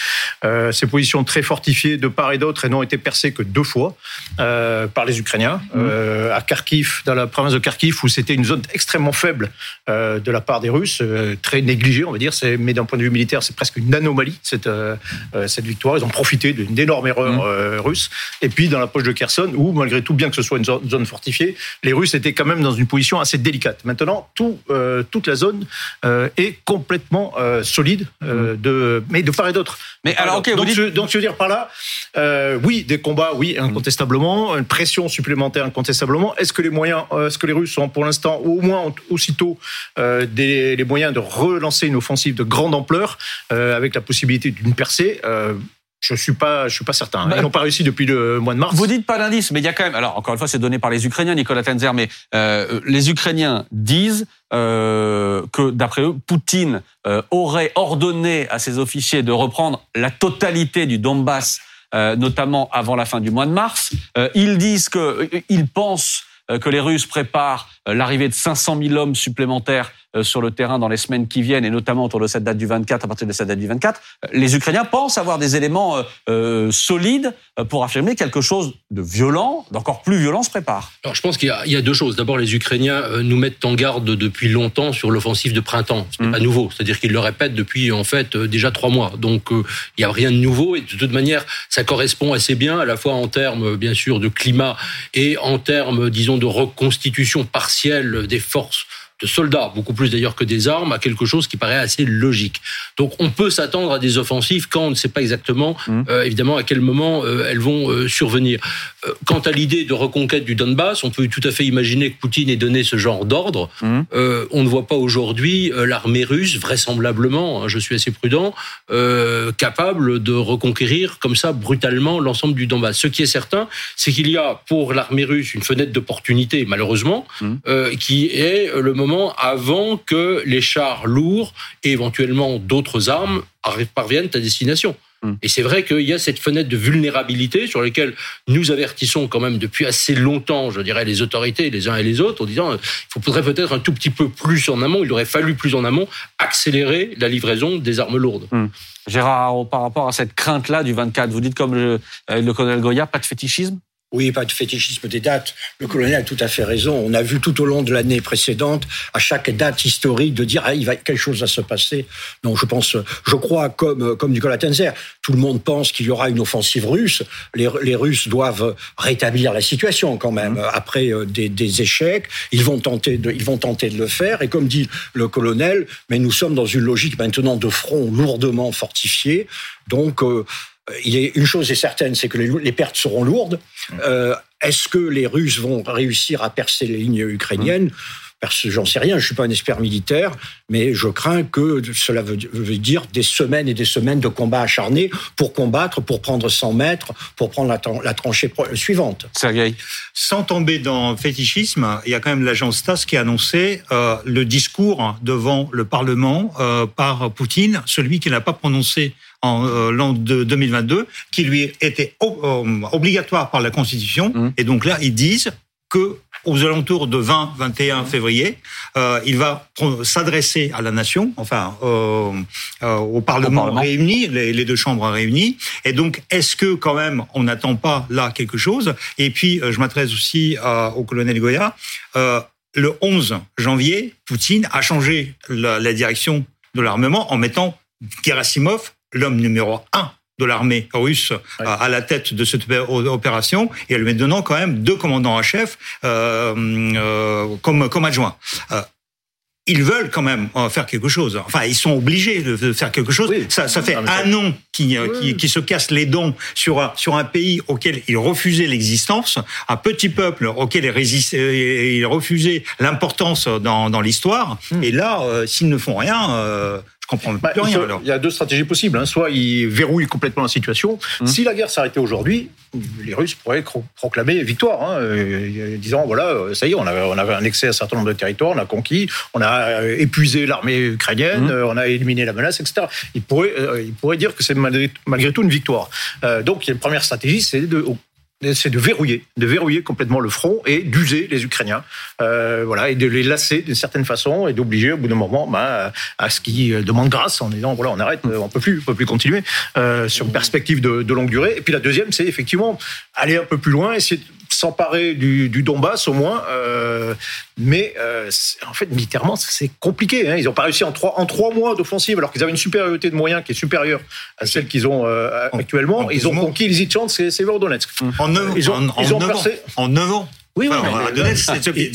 S9: Euh, ces positions très fortifiées de part et d'autre, n'ont été percées que deux fois euh, par les Ukrainiens. Mmh. à Kharkiv, dans la province de Kharkiv, où c'était une zone extrêmement faible euh, de la part des Russes, très négligée, on va dire. Mais d'un point de vue militaire, c'est presque une anomalie cette cette victoire. Ils ont profité d'une énorme erreur mmh. russe. Et puis dans la poche de Kherson, où malgré tout, bien que ce soit une zone, fortifiée, les Russes étaient quand même dans une position assez délicate. Maintenant, tout, euh, toute la zone euh, est complètement euh, solide, de, mais de part et d'autre.
S1: Mais alors, ok,
S9: donc,
S1: vous dites...
S9: je, donc, je veux dire par là, oui, des combats, oui, incontestablement, une pression supplémentaire, incontestablement. Est-ce que les moyens, est-ce que les Russes ont pour l'instant, au moins aussitôt, des, les moyens de relancer une offensive de grande ampleur, avec la possibilité d'une percée je suis pas, je suis pas certain. Bah, Ils n'ont pas réussi depuis le mois de mars.
S1: Vous dites pas d'indice, mais il y a quand même. Alors encore une fois, c'est donné par les Ukrainiens, Nicolas Tenzer, mais euh, les Ukrainiens disent euh, que d'après eux, Poutine euh, aurait ordonné à ses officiers de reprendre la totalité du Donbass, euh, notamment avant la fin du mois de mars. Euh, ils disent que ils pensent que les Russes préparent l'arrivée de 500 000 hommes supplémentaires sur le terrain dans les semaines qui viennent, et notamment autour de cette date du 24, à partir de cette date du 24, les Ukrainiens pensent avoir des éléments euh, solides pour affirmer quelque chose de violent, d'encore plus violent se prépare.
S10: Alors je pense qu'il y, y, a deux choses. D'abord, les Ukrainiens nous mettent en garde depuis longtemps sur l'offensive de printemps. Ce n'est mmh. pas nouveau. C'est-à-dire qu'ils le répètent depuis en fait déjà trois mois. Donc euh, il n'y a rien de nouveau, et de toute manière, ça correspond assez bien, à la fois en termes bien sûr de climat et en termes, disons, de reconstitution partielle des forces de soldats, beaucoup plus d'ailleurs que des armes, à quelque chose qui paraît assez logique. Donc on peut s'attendre à des offensives quand on ne sait pas exactement, mmh. euh, évidemment, à quel moment euh, elles vont euh, survenir. quant à l'idée de reconquête du Donbass, on peut tout à fait imaginer que Poutine ait donné ce genre d'ordre. Mmh. on ne voit pas aujourd'hui l'armée russe, vraisemblablement, hein, je suis assez prudent, capable de reconquérir comme ça brutalement l'ensemble du Donbass. Ce qui est certain, c'est qu'il y a pour l'armée russe une fenêtre d'opportunité, malheureusement, mmh. qui est le moment avant que les chars lourds et éventuellement d'autres armes parviennent à destination. Hmm. Et c'est vrai qu'il y a cette fenêtre de vulnérabilité sur laquelle nous avertissons quand même depuis assez longtemps, je dirais, les autorités, les uns et les autres, en disant il faudrait peut-être un tout petit peu plus en amont, il aurait fallu plus en amont accélérer la livraison des armes lourdes.
S1: Hmm. Gérard, par rapport à cette crainte-là du 24, vous dites comme le, euh, le colonel Goya, pas de fétichisme?
S3: Oui, pas de fétichisme des dates. Le colonel a tout à fait raison. On a vu tout au long de l'année précédente, à chaque date historique, de dire ah, il va quelque chose à se passer. Non, je pense, je crois comme comme Nicolas Tenzer, tout le monde pense qu'il y aura une offensive russe. Les, les, Russes doivent rétablir la situation quand même mmh. après euh, des, des, échecs. Ils vont tenter de ils vont tenter de le faire. Et comme dit le colonel, mais nous sommes dans une logique maintenant de front lourdement fortifié. Donc euh, il est, une chose est certaine, c'est que les, pertes seront lourdes. Euh, est-ce que les Russes vont réussir à percer les lignes ukrainiennes? Parce que j'en sais rien, je suis pas un expert militaire, mais je crains que cela veut, dire des semaines et des semaines de combats acharnés pour combattre, pour prendre 100 mètres, pour prendre la, tranchée suivante.
S1: Sergei
S5: Sans tomber dans le fétichisme, il y a quand même l'agence TASS qui a annoncé euh, le discours devant le Parlement euh, par Poutine, celui qui n'a pas prononcé en euh, l'an de 2022, qui lui était obligatoire par la Constitution. Mmh. Et donc là, ils disent que aux alentours de 20-21 février, euh, il va s'adresser à la nation, enfin euh, euh, au, Parlement réuni, les, deux chambres réunies. Et donc, est-ce que quand même on n'attend pas là quelque chose? Et puis, je m'adresse aussi au colonel Goya. le 11 janvier, Poutine a changé la, la direction de l'armement en mettant Gerasimov, l'homme numéro un de l'armée russe à la tête de cette opération et elle met donnant quand même deux commandants en chef euh, euh, comme comme adjoints. Euh, ils veulent quand même faire quelque chose. Enfin, ils sont obligés de faire quelque chose. Ça, ça, fait un an qui, qui, qui, se casse les dents sur un, sur un pays auquel ils refusaient l'existence, un petit peuple auquel ils, ils refusaient l'importance dans, dans l'histoire. Hmm. Et là, s'ils ne font rien, comprends bah, rien.
S9: Il y a deux stratégies possibles. Hein. Soit ils verrouillent complètement la situation. Hum. Si la guerre s'arrêtait aujourd'hui, les Russes pourraient proclamer victoire, hein, euh, disant voilà, ça y est, on a, on a annexé un certain nombre de territoires, on a conquis, on a euh, épuisé l'armée ukrainienne, hum. on a éliminé la menace, etc. Ils pourraient, euh, ils pourraient dire que c'est malgré, malgré, tout une victoire. donc, la première stratégie, c'est de, c'est de verrouiller, de verrouiller complètement le front et d'user les Ukrainiens, euh, voilà, et de les lasser d'une certaine façon et d'obliger au bout d'un moment ben, à ce qu'ils demandent grâce en disant voilà on arrête, on peut plus, on peut plus continuer euh, sur une perspective de, de, longue durée. Et puis la deuxième, c'est effectivement aller un peu plus loin, essayer s'emparer du, du, Donbass au moins. Euh, mais euh, en fait, militairement, c'est compliqué. Hein. Ils n'ont pas réussi en trois, en trois mois d'offensive, alors qu'ils avaient une supériorité de moyens qui est supérieure à celle qu'ils ont euh, actuellement. ils ont conquis Lysychansk c'est Severodonetsk.
S5: En neuf, ils ont, en, ils ont ans. En 9 ans. Oui, oui,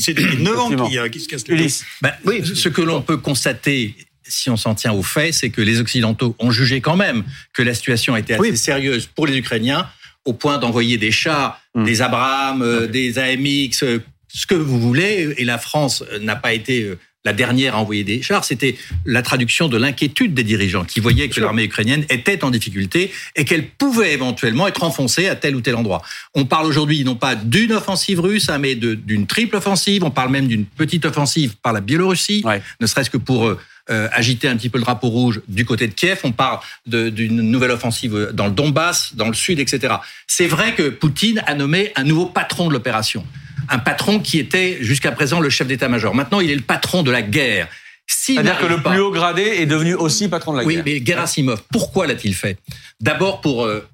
S5: c'est depuis 9 ans qui, se casse les
S6: ben, Oui, ce que l'on peut constater, si on s'en tient aux faits, c'est que les Occidentaux ont jugé quand même que la situation était assez sérieuse pour les Ukrainiens au point d'envoyer des chars, mm. des Abrams, euh, des AMX, euh, ce que vous voulez. Et la France n'a pas été euh, la dernière à envoyer des chars, c'était la traduction de l'inquiétude des dirigeants qui voyaient que l'armée ukrainienne était en difficulté et qu'elle pouvait éventuellement être enfoncée à tel ou tel endroit. On parle aujourd'hui non pas d'une offensive russe, hein, mais d'une triple offensive. On parle même d'une petite offensive par la Biélorussie, ne serait-ce que pour euh, agiter un petit peu le drapeau rouge du côté de Kiev. On parle d'une nouvelle offensive dans le Donbass, dans le sud, etc. C'est vrai que Poutine a nommé un nouveau patron de l'opération. Un patron qui était jusqu'à présent le chef d'état-major. Maintenant, il est le patron de la guerre.
S1: C'est-à-dire que le plus haut gradé est devenu aussi patron de la
S6: guerre. Oui, mais Gerasimov, pourquoi l'a-t-il fait? D'abord pour, euh,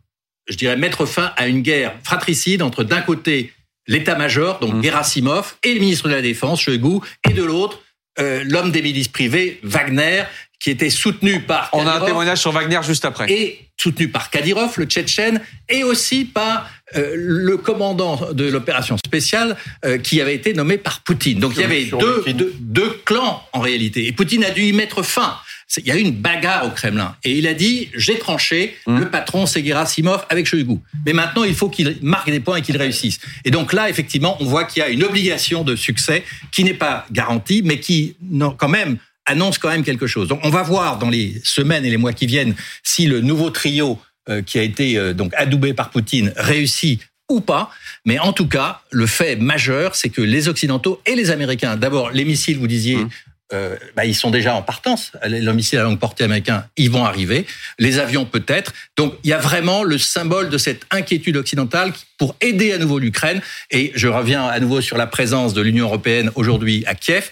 S6: je dirais, mettre fin à une guerre fratricide entre d'un côté l'état-major, donc mmh. Gerasimov, et le ministre de la Défense, Shoigu, et de l'autre euh, l'homme des milices privées, Wagner, qui était soutenu par.
S1: On a un témoignage sur Wagner juste après.
S6: Et soutenu par Kadyrov, le Tchétchène, et aussi par euh, le commandant de l'opération spéciale euh, qui avait été nommé par Poutine. Donc il y avait deux, deux, deux, clans en réalité. Et Poutine a dû y mettre fin. Il y a eu une bagarre au Kremlin. Et il a dit, j'ai tranché, mmh. le patron c'est Gerasimov avec Shoigu. Mais maintenant, il faut qu'il marque des points et qu'il réussisse. Et donc là, effectivement, on voit qu'il y a une obligation de succès qui n'est pas garantie, mais qui, non, quand même, annonce quand même quelque chose. Donc on va voir dans les semaines et les mois qui viennent si le nouveau trio euh, qui a été euh, donc adoubé par Poutine réussit ou pas. Mais en tout cas, le fait majeur, c'est que les Occidentaux et les Américains, d'abord les missiles, vous disiez, mmh. Euh, bah, ils sont déjà en partance. Les missiles à longue portée américains, ils vont arriver. Les avions peut-être. Donc il y a vraiment le symbole de cette inquiétude occidentale pour aider à nouveau l'Ukraine. Et je reviens à nouveau sur la présence de l'Union européenne aujourd'hui à Kiev.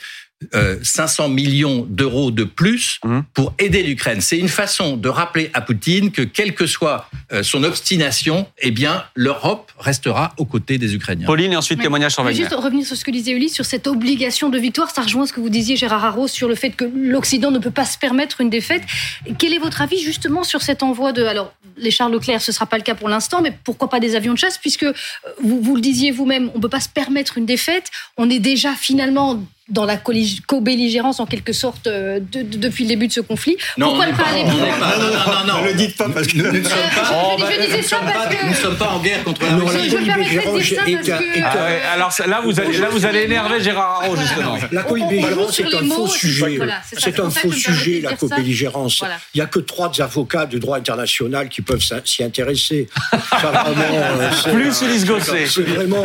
S6: 500 euh, millions d'euros de plus mmh. pour aider l'Ukraine. C'est une façon de rappeler à Poutine que quelle que soit euh, son obstination, eh bien l'Europe restera aux côtés des Ukrainiens.
S1: Pauline et ensuite témoignage sur Wagner.
S4: Juste revenir sur ce que disait Ulysse sur cette obligation de victoire, ça rejoint ce que vous disiez Gérard Haro sur le fait que l'Occident ne peut pas se permettre une défaite. Quel est votre avis justement sur cet envoi de alors les chars Leclerc, ce sera pas le cas pour l'instant, mais pourquoi pas des avions de chasse puisque euh, vous, vous le disiez vous-même, on peut pas se permettre une défaite, on est déjà finalement dans la co-belligérance en quelque sorte euh, de, de, depuis le début de ce conflit.
S6: Non,
S4: Pourquoi
S6: ne pas aller plus loin Non, non, non, non,
S3: ne le dites pas parce que nous ne sommes pas.
S6: Nous ne sommes en guerre contre la Russie.
S1: Ah alors là, vous allez, là, vous allez énerver Gérard Haro justement.
S3: La co-belligérance c'est un faux sujet. C'est un faux sujet, la co-belligérance. Il n'y a que trois avocats du droit international qui peuvent s'y intéresser.
S1: Plus Ulysse Gosset.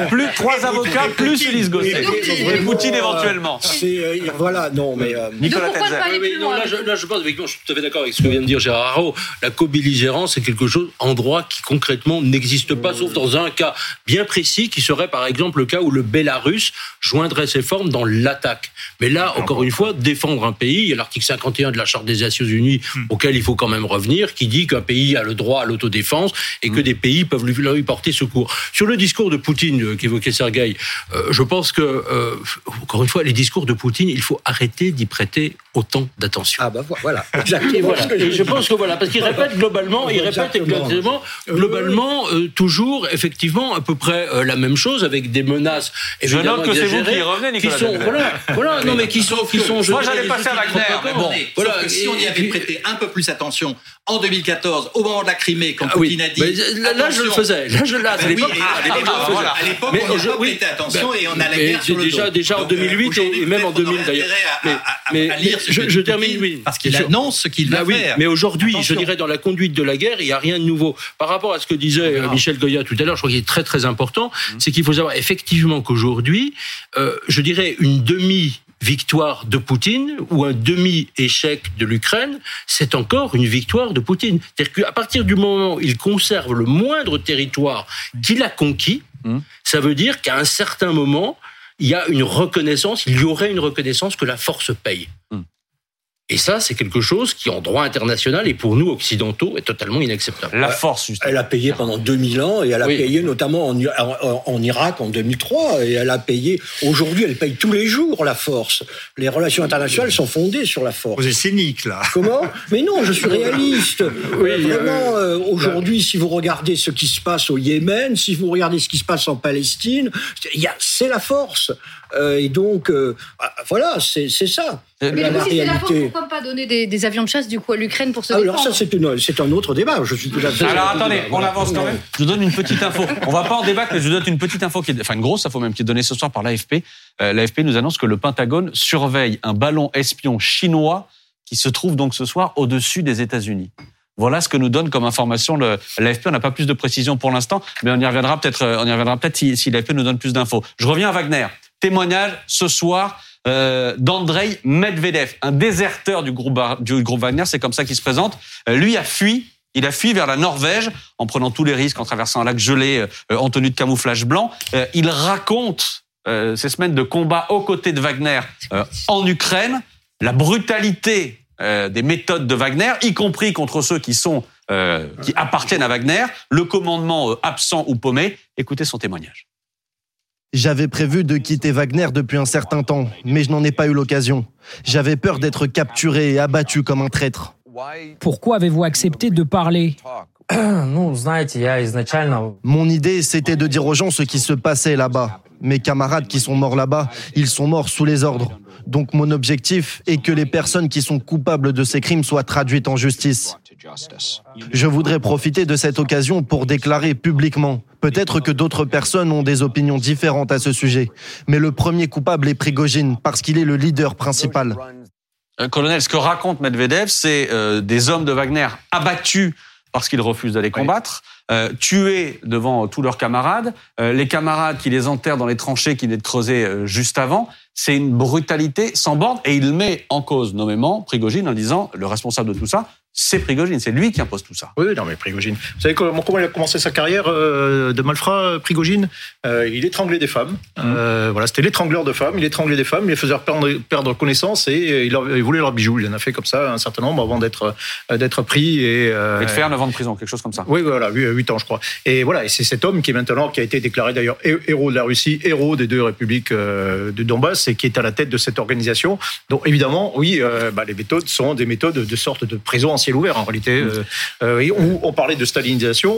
S1: Plus trois avocats, plus Ulysse Gosset. Et Poutine éventuellement.
S3: C'est voilà, non, mais euh,
S1: Nicolas
S10: là, je, là, je pense, avec, je suis tout à fait d'accord avec ce que vient de dire Gérard Haro. La co-belligérance, c'est quelque chose en droit qui concrètement n'existe pas, sauf dans un cas bien précis, qui serait par exemple le cas où le Bélarus joindrait ses formes dans l'attaque. Mais là, encore une fois, défendre un pays, il y a l'article 51 de la Charte des Nations Unies hmm. auquel il faut quand même revenir, qui dit qu'un pays a le droit à l'autodéfense et que hmm. des pays peuvent lui, lui, porter secours. Sur le discours de Poutine euh, qu'évoquait Sergueï, euh, je pense que, euh, encore une fois, les discours de Poutine, il faut arrêter d'y prêter autant d'attention.
S3: Ah bah voilà, exactement.
S10: Et, voilà. et je pense que voilà, parce qu'il répète globalement, il répète exactement, globalement euh, toujours effectivement à peu près euh, la même chose avec des menaces.
S1: Je note que c'est vous qui revenez, Nicolas.
S10: Qui sont, voilà, voilà, non mais qui sont, qui sont.
S1: Moi j'allais passer à Wagner, mais bon.
S6: Voilà, si on y avait prêté un peu plus attention en 2014, au moment de la Crimée, quand ah Poutine a dit.
S10: Là, là, je le faisais. Là, je
S6: À l'époque, à l'époque, on n'a pas prêté attention et on a la guerre sur le
S10: déjà, Déjà en 2008 et même en 2000 d'ailleurs.
S6: Mais
S10: je termine, oui.
S6: Parce qu'il annonce ce qu'il va
S10: oui,
S6: faire.
S10: Mais aujourd'hui, je dirais dans la conduite de la guerre, il n'y a rien de nouveau. Par rapport à ce que disait euh, Michel Goya tout à l'heure, je crois qu'il est très très important, mmh. c'est qu'il faut savoir effectivement qu'aujourd'hui, euh, je dirais une demi victoire de Poutine ou un demi-échec de l'Ukraine, c'est encore une victoire de Poutine. C'est-à-dire qu'à partir du moment où il conserve le moindre territoire qu'il a conquis, mmh. ça veut dire qu'à un certain moment, il y a une reconnaissance, il y aurait une reconnaissance que la force paye. Et ça, c'est quelque chose qui, en droit international et pour nous occidentaux, est totalement inacceptable.
S1: La force,
S3: justement. Elle a payé pendant 2000 ans et elle a payé notamment en, en, Irak en 2003 et elle a payé. Aujourd'hui, elle paye tous les jours la force. Les relations internationales sont fondées sur la force.
S5: Vous êtes cynique là.
S3: Comment? Mais non, je suis réaliste. oui, Vraiment, euh, aujourd'hui, si vous regardez ce qui se passe au Yémen, si vous regardez ce qui se passe en Palestine, c'est la force. Euh, et donc, euh, ah, voilà, c'est ça.
S4: Mais la, la réalité. pourquoi pas donner des, des, avions de chasse du coup à l'Ukraine pour se défendre
S3: Alors ça, c'est un autre débat. Je suis tout à fait
S1: Alors attendez, on avance quand même. Je vous donne une petite info. On va pas en débattre, mais je vous donne une petite info, qui est, enfin une grosse info même, qui est donnée ce soir par l'AFP. Euh, L'AFP nous annonce que le Pentagone surveille un ballon espion chinois qui se trouve donc ce soir au-dessus des États-Unis. Voilà ce que nous donne comme information l'AFP. On n'a pas plus de précision pour l'instant, mais on y reviendra peut-être. On y reviendra peut-être si, si l'AFP nous donne plus d'infos. Je reviens à Wagner. Témoignage ce soir euh, d'Andrei Medvedev, un déserteur du groupe, du groupe Wagner. C'est comme ça qu'il se présente. Euh, lui a fui. Il a fui vers la Norvège en prenant tous les risques, en traversant un lac gelé euh, en tenue de camouflage blanc. Euh, il raconte euh, ces semaines de combat aux côtés de Wagner en Ukraine, la brutalité des méthodes de Wagner, y compris contre ceux qui sont qui appartiennent à Wagner, le commandement absent ou paumé. Écoutez son témoignage.
S11: J'avais prévu de quitter Wagner depuis un certain temps, mais je n'en ai pas eu l'occasion. J'avais peur d'être capturé et abattu comme un traître.
S12: Pourquoi avez-vous accepté de parler
S11: Mon idée, c'était de dire aux gens ce qui se passait là-bas. Mes camarades qui sont morts là-bas, ils sont morts sous les ordres. Donc mon objectif est que les personnes qui sont coupables de ces crimes soient traduites en justice. Je voudrais profiter de cette occasion pour déclarer publiquement, peut-être que d'autres personnes ont des opinions différentes à ce sujet, mais le premier coupable est Prigogine parce qu'il est le leader principal.
S1: Euh, colonel, ce que raconte Medvedev, c'est euh, des hommes de Wagner abattus parce qu'ils refusent d'aller combattre, euh, tués devant tous leurs camarades, euh, les camarades qui les enterrent dans les tranchées qui venaient de creuser euh, juste avant. C'est une brutalité sans borne et il met en cause nommément Prigogine en disant le responsable de tout ça, c'est Prigogine, c'est lui qui impose tout ça.
S9: Oui, non, mais Prigogine. Vous savez comment, comment il a commencé sa carrière euh, de malfrat, Prigogine? Euh, Il étranglait des femmes. Euh, voilà, c'était l'étrangleur de femmes. Il étranglait des femmes, il les faisait perdre, perdre connaissance et il, leur- il voulait leurs bijoux. Il en a fait comme ça un certain nombre avant d'être euh, d'être pris et, euh,
S1: Et de faire 9 ans de prison, quelque chose comme ça.
S9: oui, voilà, 8 ans, je crois. Et voilà, et c'est cet homme qui est maintenant, qui a été déclaré d'ailleurs hé- héros de la Russie, héros des deux républiques euh, de Donbass, et qui est à la tête de cette organisation. Donc évidemment, oui, euh, bah, les méthodes sont des méthodes de sorte de prison en ciel ouvert, en réalité. Euh, euh, où on parlait de stalinisation.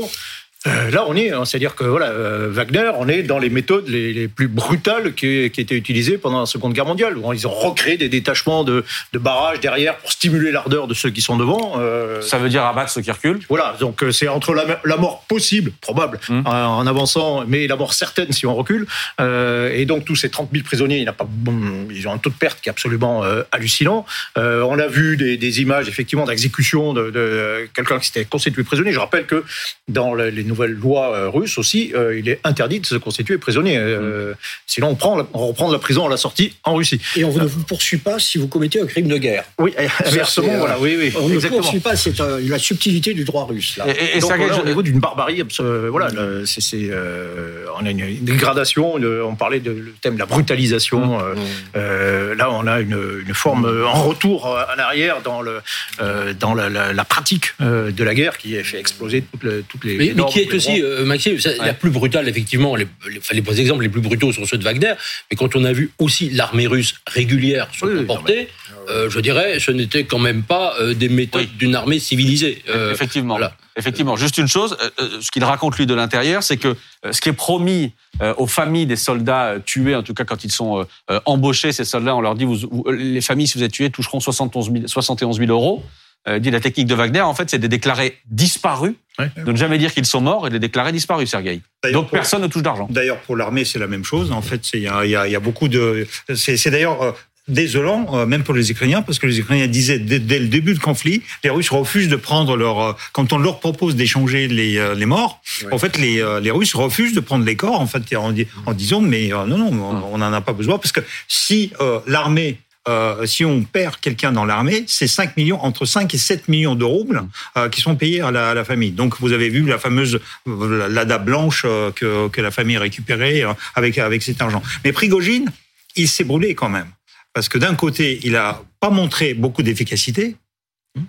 S9: Euh, là, on est, hein, c'est-à-dire que voilà, euh, Wagner, on est dans les méthodes les, les plus brutales qui, qui étaient utilisées pendant la Seconde Guerre mondiale. Où ils ont recréé des détachements de, de barrages derrière pour stimuler l'ardeur de ceux qui sont devant. Euh,
S1: Ça veut dire abattre ceux qui reculent.
S9: voilà, donc c'est entre la, la mort possible, probable,
S1: Hum.
S9: en, en avançant, mais la mort certaine si on recule. Et donc tous ces 30 000 prisonniers, il n'y a pas, bon, ils ont un taux de perte qui est absolument hallucinant. On a vu des, des images effectivement d'exécution de, de quelqu'un qui s'était constitué prisonnier. Je rappelle que dans le- les nouvelles lois euh, russes aussi, euh, il est interdit de se constituer prisonnier. Euh, Sinon, on, prend on reprend de la prison à la sortie en Russie.
S3: Et on ne vous poursuit pas si vous commettez un crime de guerre.
S9: Oui, inversement,
S3: euh,
S9: voilà, oui, oui,
S3: On ne
S9: exactement.
S3: poursuit pas, c'est euh, la subtilité du droit russe. Là.
S1: Et, et
S9: Donc, voilà,
S1: je-
S9: au niveau d'une barbarie, voilà, c'est, euh, on a une, une dégradation. une- on parlait de le thème de la brutalisation. euh, euh, là, on a une, une forme en retour en arrière dans le euh, dans la, la- la pratique de la guerre qui a fait exploser toutes, les- toutes les.
S10: Mais,
S9: les
S10: mais
S9: normes,
S10: qui
S9: les
S10: aussi, euh, Maxime, la plus brutale, effectivement, les, les, les exemples les plus brutaux sont ceux de Wagner, mais quand on a vu aussi l'armée russe régulière se
S9: Oui, oui,
S10: comporter, euh, je dirais, ce n'était quand même pas euh, des méthodes
S1: Oui.
S10: d'une armée civilisée. Euh,
S1: Effectivement.
S10: voilà.
S1: Effectivement. Juste une chose, euh, euh, ce qu'il raconte lui de l'intérieur, c'est que euh, ce qui est promis euh, aux familles des soldats euh, tués, en tout cas quand ils sont euh, euh, embauchés, ces soldats, on leur dit, vous- les familles, si vous êtes tués, toucheront 71 000, 71 000 euros. Euh, dit la technique de Wagner, en fait, c'est de déclarer disparus,
S9: Ouais.
S1: de ne jamais dire qu'ils sont morts et de les déclarer disparus, Sergueï. Donc
S5: pour-
S1: personne ne touche d'argent.
S5: D'ailleurs, pour l'armée, c'est la même chose. En fait, c'est- il y a, il y a- il y a beaucoup de. C'est d'ailleurs euh, désolant, euh, même pour les Ukrainiens, parce que les Ukrainiens disaient dès, dès le début du conflit, les Russes refusent de prendre leur. euh, Quand on leur propose d'échanger les, euh, les morts, en fait, les, euh, les Russes refusent de prendre les corps, en fait, en, en disant mais euh, non, non, on- n'en a pas besoin, parce que si euh, l'armée euh, si on perd quelqu'un dans l'armée, c'est 5 millions, entre 5 et 7 millions de roubles euh, qui sont payés à la, famille. Donc vous avez vu la fameuse l'ADA blanche euh, que, la famille euh, avec, avec cet argent. Mais Prigogine, il s'est brûlé quand même. Parce que d'un côté, il a pas montré beaucoup d'efficacité.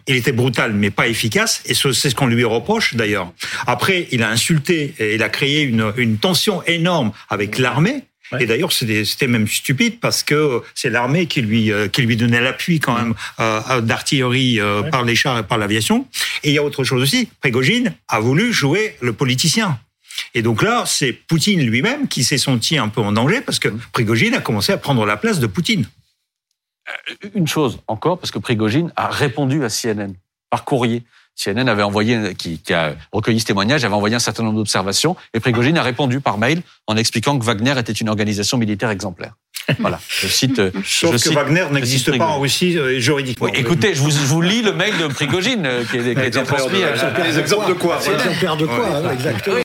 S5: Il était brutal, mais pas efficace, et ce- c'est ce qu'on lui reproche d'ailleurs. Après, il a insulté et il a créé une tension énorme avec l'armée. Et d'ailleurs, c'était même stupide parce que c'est l'armée qui lui euh, qui lui donnait l'appui quand même euh, d'artillerie euh, par les chars et par l'aviation. Et il y a autre chose aussi. Prigogine a voulu jouer le politicien. Et donc là, c'est Poutine lui-même qui s'est senti un peu en danger parce que Prigogine a commencé à prendre la place de Poutine.
S1: Une chose encore, parce que Prigogine a répondu à CNN par courrier. CNN avait envoyé, qui, qui a recueilli ce témoignage, avait envoyé un certain nombre d'observations, et Prigogine a répondu par mail en expliquant que Wagner était une organisation militaire exemplaire. Voilà, je cite. euh,
S5: Sauf
S1: je
S5: que
S1: cite-
S5: Wagner n'existe pas en. Russie euh, juridiquement.
S1: Oui, écoutez, je vous, je vous lis le mail de Prigogine euh, qui, est- qui a été
S5: Exemplaire
S1: transmis.
S5: de-
S1: à-
S5: Des exemples de quoi
S3: exemplaire de quoi, hein, exactement.